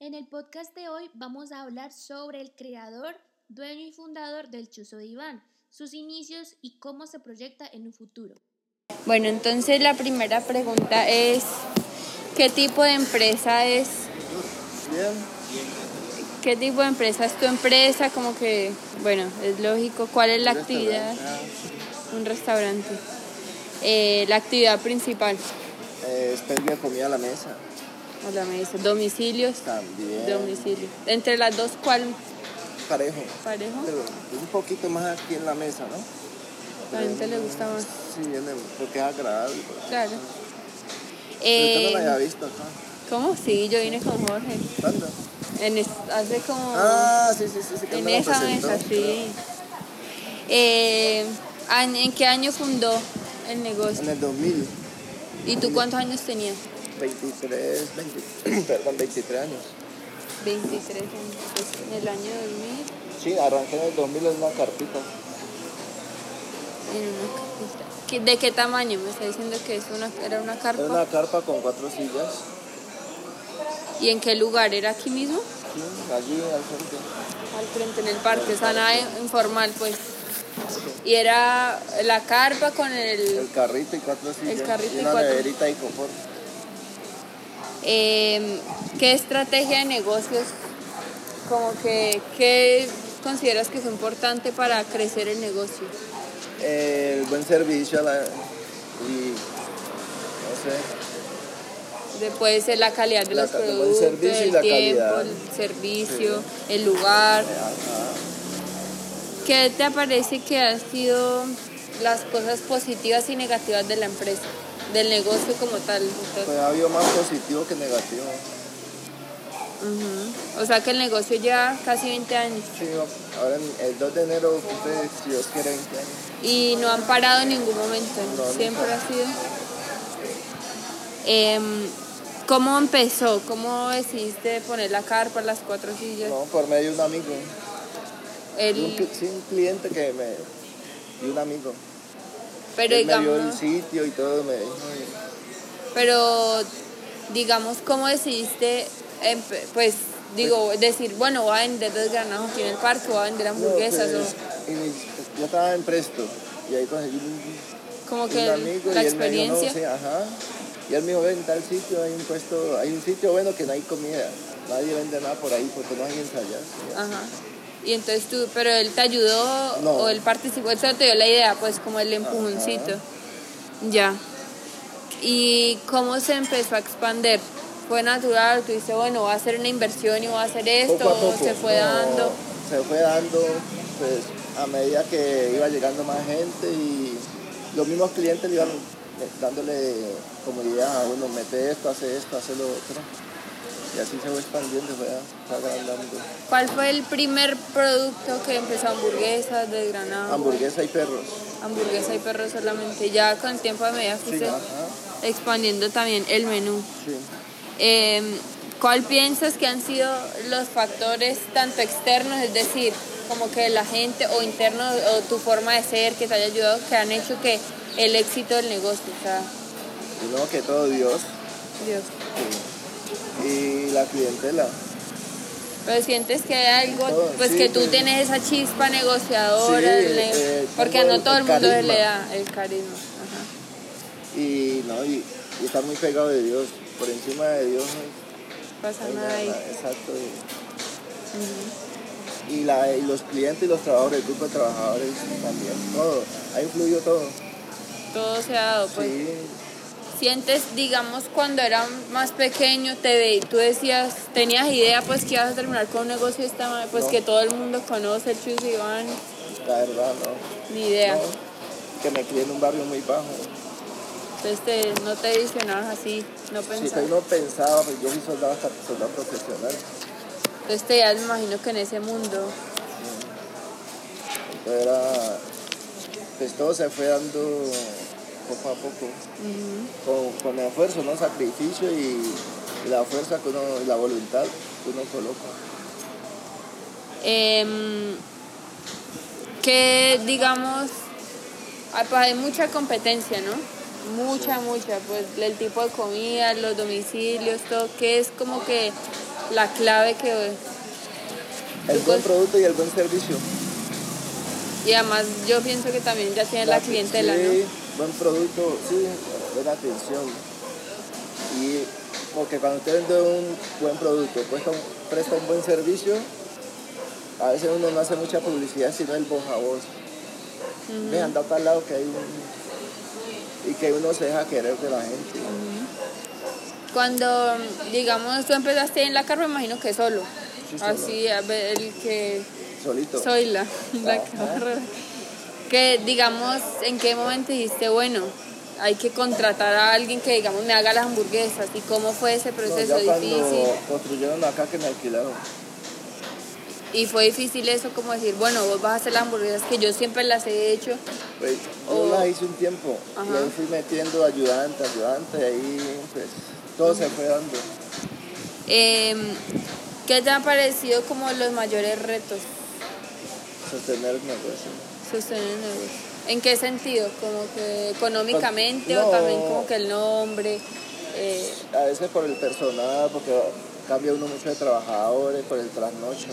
En el podcast de hoy vamos a hablar sobre el creador, dueño y fundador del Chuzo Diván, sus inicios y cómo se proyecta en un futuro. Bueno, entonces la primera pregunta es, ¿qué tipo de empresa es? ¿Qué tipo de empresa es tu empresa? Como que, bueno, es lógico, ¿cuál es la actividad? Un restaurante. Eh, la actividad principal. Eh, es pedir comida a la mesa. A la mesa. Domicilios. También. Domicilios. Entre las dos, ¿cuál? Parejo. Parejo. Pero es un poquito más aquí en la mesa, ¿no? A la gente le gusta más. Sí, porque es agradable. pues. Claro. Usted no la Eh, había visto acá. ¿Cómo? Sí, yo vine con Jorge. ¿Cuándo? En hace como... Ah, sí, sí, sí. sí en me esa presentó. mesa, sí. Eh, ¿En qué año fundó el negocio? En el 2000, ¿Y tú cuántos años tenías? 23, 20, perdón, 23 años. 23 años. Pues en el año 2000, Sí, arranqué en el 2000 en una carpita. en una carpita. ¿Qué- ¿De qué tamaño? Me está diciendo que es una, era una carpa. Era una carpa con cuatro sillas. ¿Y en qué lugar? ¿Era aquí mismo? Sí, allí al frente. Al frente, en el parque, o sea, nada informal, pues. Y era la carpa con el... El carrito y cuatro sillas. carrito y y una cuatro. neverita y confort. Eh, ¿Qué estrategia de negocios, como que, qué consideras que es importante para crecer el negocio? El buen servicio a la, y no sé, Después es la calidad de La los el productos, el tiempo, calidad. el servicio, el lugar. ajá. ¿Qué te parece que han sido las cosas positivas y negativas de la empresa, del negocio como tal? Entonces, pues ha habido más positivo que negativo. ujú. O sea que el negocio lleva casi 20 años Sí, ahora el 2 de enero cumple, si Dios quiere, 20 años. y no han parado en ningún momento, No, nunca. siempre ha sido. Em, ¿Cómo empezó? ¿Cómo decidiste poner la carpa, las cuatro sillas? No, por medio de un amigo. El- Un, cli- sí, un cliente que me. y un amigo. Pero Él me dio el digamos, sitio y todo, me dijo. pero digamos, ¿cómo decidiste, pues, digo, decir, bueno, voy a vender desgranados aquí en el parque, voy a vender No, hamburguesas pues, o yo estaba en Presto y ahí conseguí un, como que amigo la y él me dijo, experiencia? no, sí, ajá. Y él me dijo, ven, tal sitio, hay un puesto, hay un sitio bueno que no hay comida. Nadie vende nada por ahí porque no hay ensayar. Ajá. Y entonces tú, pero él te ayudó No. o él participó, él solo te dio la idea, pues como el empujoncito. Ya. ¿Y cómo se empezó a expander? ¿Fue natural? ¿Tú dices, bueno, voy a hacer una inversión y voy a hacer esto? Poco a ¿O poco. se fue No, dando? Se fue dando, pues, a medida que iba llegando más gente y los mismos clientes le iban dándole comodidad a uno, mete esto, hace esto, hace lo otro. Y así se fue expandiendo, fue, fue agrandando. ¿Cuál fue el primer producto que empezó? ¿Hamburguesas, desgranados? Hamburguesa y perros. Hamburguesa y perros solamente. Ya con el tiempo de medida fuiste expandiendo también el menú. sí. Eh, ¿Cuál piensas que han sido los factores tanto externos, es decir, como que la gente o internos o tu forma de ser que te haya ayudado, que han hecho que el éxito del negocio, o sea, Primero que todo Dios Dios. sí. Y la clientela. Pero sientes que hay algo, Todo, pues sí, que tú pues. tienes esa chispa negociadora, Sí, el ne- eh, porque no todo el el mundo se le da el carisma. Ajá. Y, no, y, y estar muy pegado de Dios. Por encima de Dios no Pasa nada ahí. Exacto. Y, y la, y los clientes y los trabajadores, el grupo de trabajadores también. Todo. Ha influido todo. Todo se ha dado, pues. Sí. Sientes, digamos, cuando era más pequeño, te ve, tú decías, tenías idea, pues, que ibas a terminar con un negocio de esta pues, No. que todo el mundo conoce el Chus Iván, La verdad, no. ni idea. No, que me crié en un barrio muy bajo. Entonces, te- no te visionabas así, no pensabas. usted no pensaba, pues yo fui soldado, hasta soldado profesional. Entonces, te ya me imagino que en ese mundo, Entonces era, pues todo se fue dando poco a poco, con, con esfuerzo, ¿no? sacrificio y, y la fuerza que uno, y la voluntad que uno coloca. em, que digamos, ah, pues, hay mucha competencia, ¿no? Mucha, mucha, pues el tipo de comida, los domicilios, todo, que es como que la clave que... El buen producto y el buen servicio. Y además yo pienso que también ya tiene la, clientela, sí, ¿no? Buen producto, sí, buena atención. Y porque cuando usted vende un buen producto, presta un, presta un buen servicio, a veces uno no hace mucha publicidad, sino el voz a voz. Me anda para lado que hay un... y que uno se deja querer de la gente. Cuando, digamos, tú empezaste en la carro, me imagino que solo. Sí, solo. Así, el que Solito. soy la, la Ajá. carro. Que, digamos, ¿en qué momento dijiste, bueno, hay que contratar a alguien que, digamos, me haga las hamburguesas? ¿Y cómo fue ese No, proceso ya cuando difícil? construyeron acá que me alquilaron. Y fue difícil eso, como decir, bueno, vos vas a hacer las hamburguesas que yo siempre las he hecho. Pues, yo las hice un tiempo y Ajá. ahí fui metiendo ayudante, ayudante, y ahí pues todo se fue dando. Em, ¿Qué te han parecido como los mayores retos? Sostener el negocio. El negocio? ¿En qué sentido? ¿Como que económicamente No. o también como que el nombre? eh, A veces por el personal, porque cambia uno mucho de trabajadores, por el trasnocho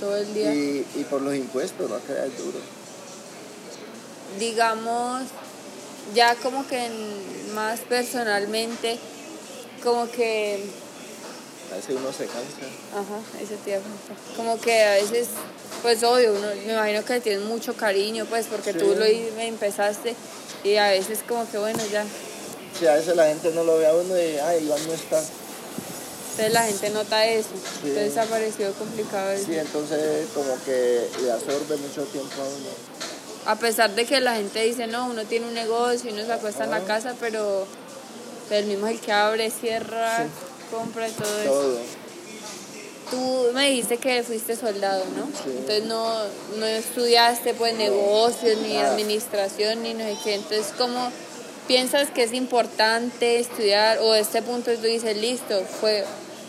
todo el día. y, y por los impuestos, no que es duro. Digamos, ya como que en- más personalmente, como que, A veces uno se cansa. ajá, ese tiempo. Como que a veces, pues obvio, uno, me imagino que tienes mucho cariño, pues porque tú lo empezaste y a veces como que bueno, ya. Sí, a veces la gente no lo ve a uno y, ay, Iván no está. Entonces la gente nota eso. Sí. Entonces ha parecido complicado eso. Sí, entonces como que le absorbe mucho tiempo a uno. A pesar de que la gente dice, no, uno tiene un negocio, uno se acuesta en la casa, pero el mismo es el que abre, cierra, compra y todo eso. Todo. Tú me dijiste que fuiste soldado, ¿no? Sí. Entonces no, no estudiaste pues negocios, ni Nada. administración, ni no sé qué. Entonces, ¿cómo piensas que es importante estudiar o este punto tú dices, listo, fue...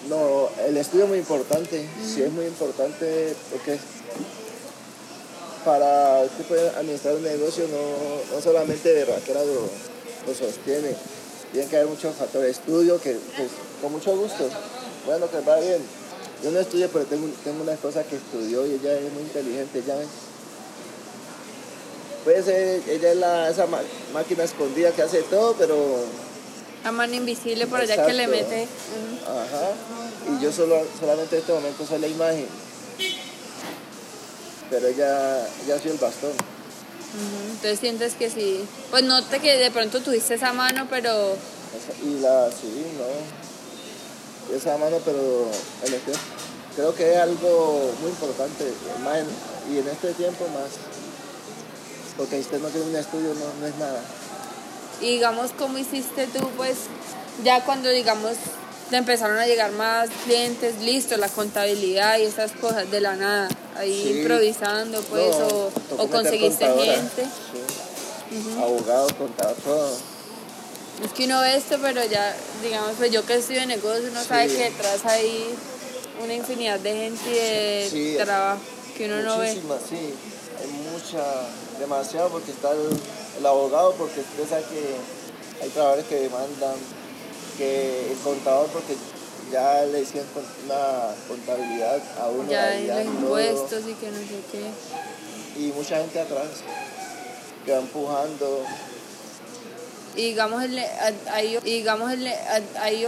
No, el estudio es muy importante, sí es muy importante porque para usted poder administrar un negocio no, no solamente de raquera lo, lo sostiene, tiene que haber muchos factores. Estudio que pues, con mucho gusto, bueno que va bien. Yo no estudio pero tengo, tengo una esposa que estudió y ella es muy inteligente, ella es- Puede ser, ella es la, esa ma- máquina escondida que hace todo, pero La mano invisible por allá que le mete... Ujú. Ajá. Y yo solo, solamente en este momento soy la imagen. Pero ella, ella sido el bastón. Ujú, Entonces sientes que sí. Pues no te que de pronto tuviste esa mano, pero Esa- Y la, sí, no. Esa mano, pero en este- creo que es algo muy importante. Más en- y en este tiempo más. Porque si usted no tiene un estudio, no, no es nada. y digamos cómo hiciste tú, pues ya cuando digamos te empezaron a llegar más clientes, listo, la contabilidad y esas cosas de la nada, ahí Sí. improvisando, pues, No, o, o conseguiste gente. Sí. Abogado, contador, todo. Es que uno ve esto, pero ya, digamos, pues yo que estudio negocios, uno Sí. sabe que detrás hay una infinidad de gente y de Sí. trabajo que uno no ve. Muchísimas, sí. Hay mucha, demasiado porque está el, el abogado, porque usted sabe que hay trabajadores que demandan, que el contador, porque ya le hicieron una contabilidad a uno. Ya ya los impuestos y que no sé qué. Y mucha gente atrás que va empujando. Digamos, el, ahí, y digamos, el, ahí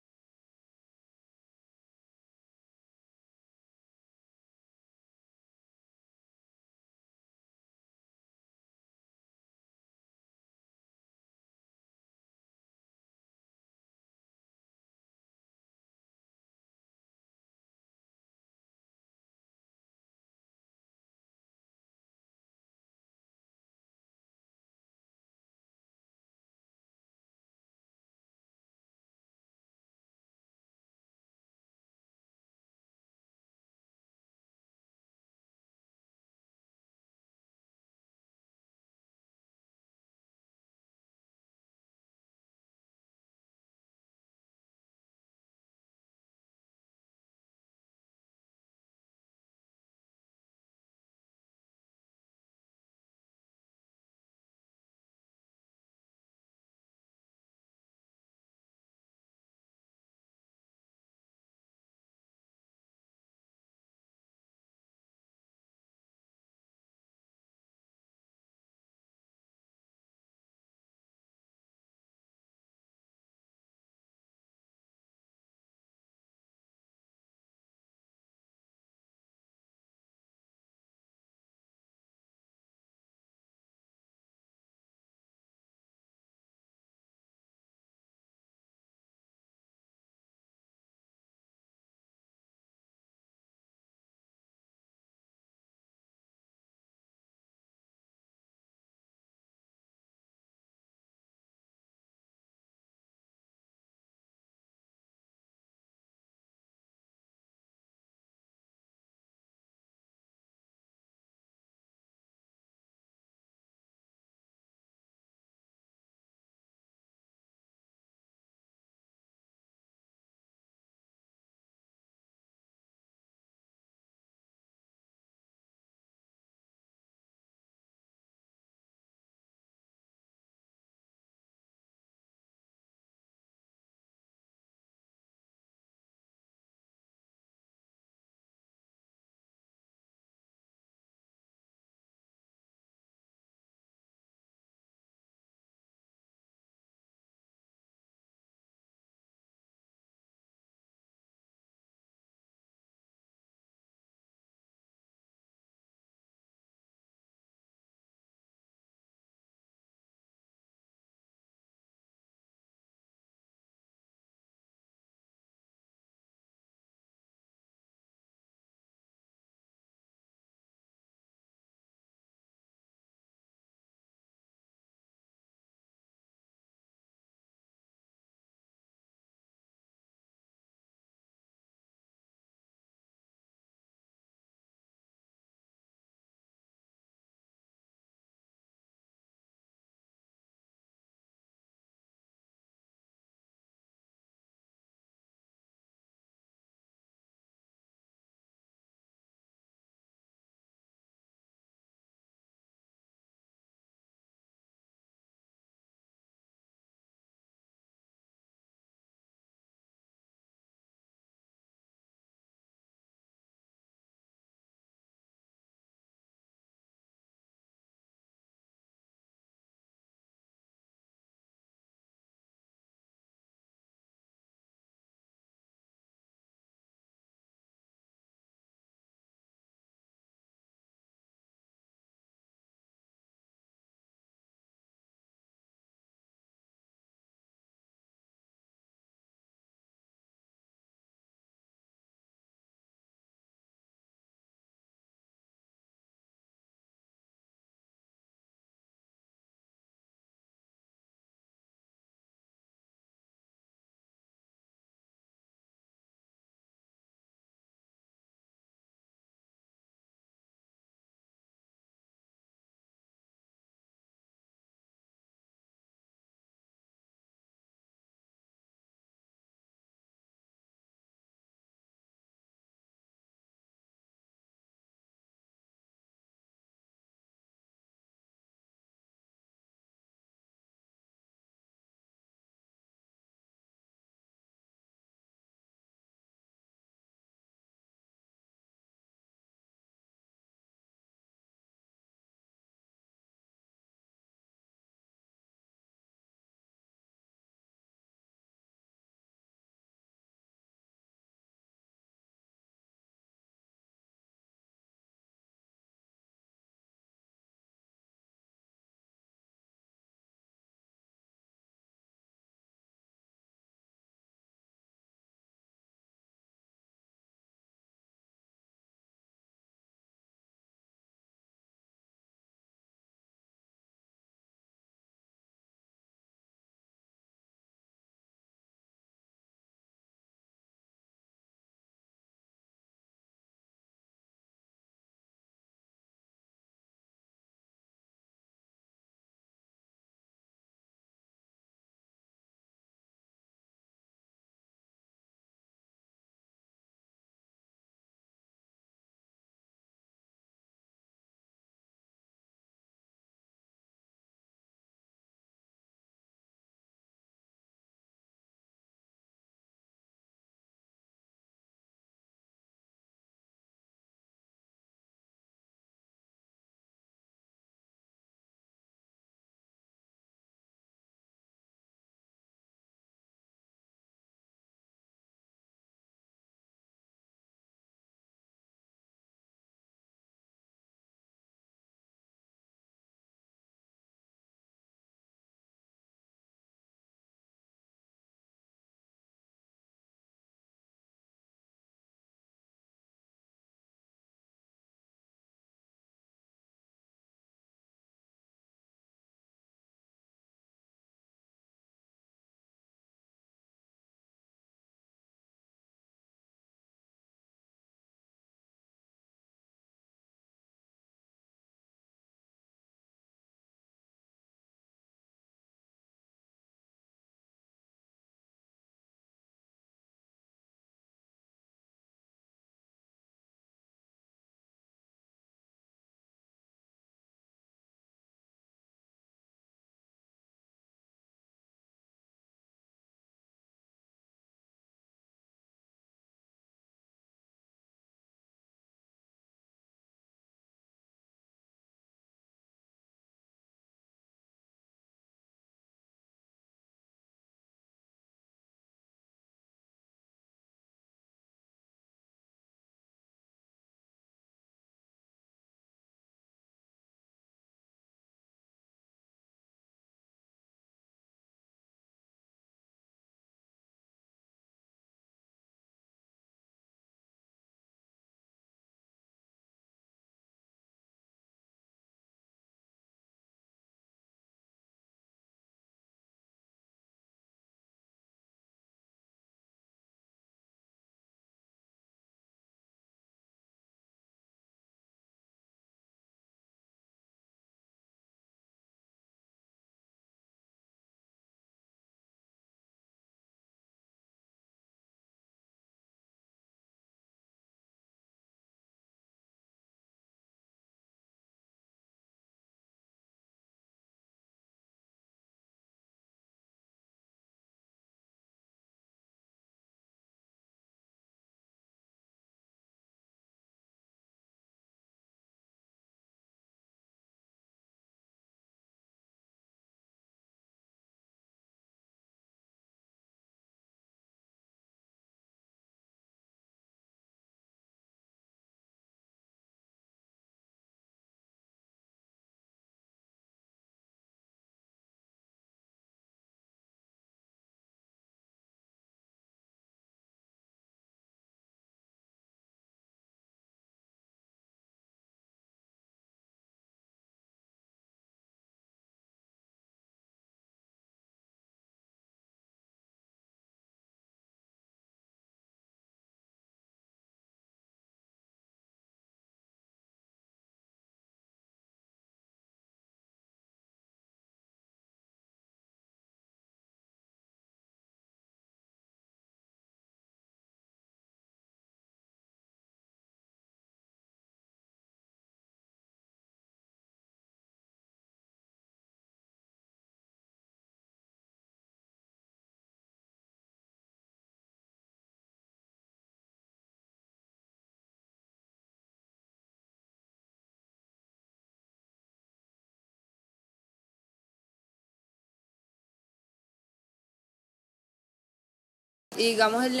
y digamos, el-